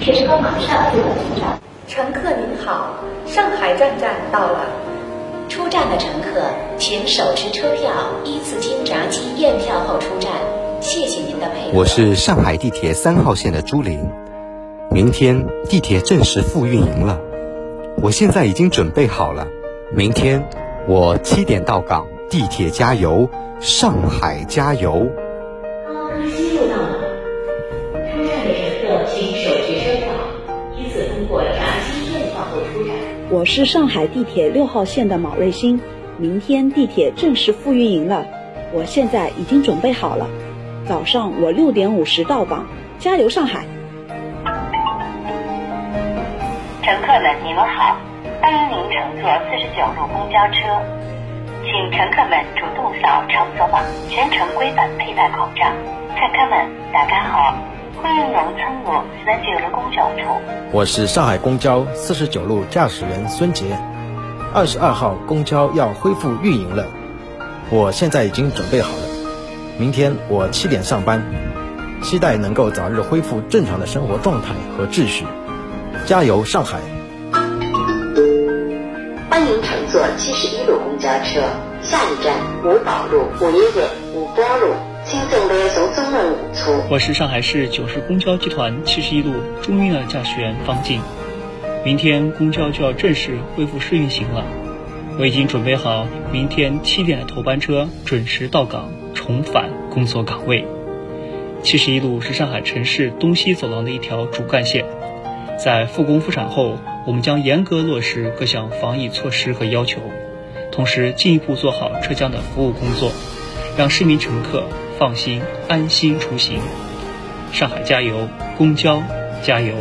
列车马上就要出站。乘客您好，上海站站到了。出站的乘客，请手持车票依次经闸机验票后出站。谢谢您的配合。我是上海地铁三号线的朱玲。明天地铁正式复运营了，我现在已经准备好了。明天我七点到岗，地铁加油，上海加油。请手持车票依次通过闸机验票后出站。我是上海地铁六号线的毛瑞欣，明天地铁正式复运营了，我现在已经准备好了。早上我六点五十到岗，加油上海！乘客们，你们好，欢迎您乘坐四十九路公交车，请乘客们主动扫场所码，全程规范佩戴口罩。乘客们，大家好，欢迎您乘坐四十九路公交车。我是上海公交四十九路驾驶员孙杰，二十二号公交要恢复运营了，我现在已经准备好了，明天我七点上班，期待能够早日恢复正常的生活状态和秩序。加油，上海！欢迎乘坐七十一路公交车，下一站五宝路、五一路、五波路，我是上海市九十公交集团七十一路中运的驾驶员方静。明天公交就要正式恢复试运行了，我已经准备好明天七点的头班车准时到岗，重返工作岗位。七十一路是上海城市东西走廊的一条主干线。在复工复产后，我们将严格落实各项防疫措施和要求，同时进一步做好车厢的服务工作，让市民乘客放心安心出行。上海加油，公交加油！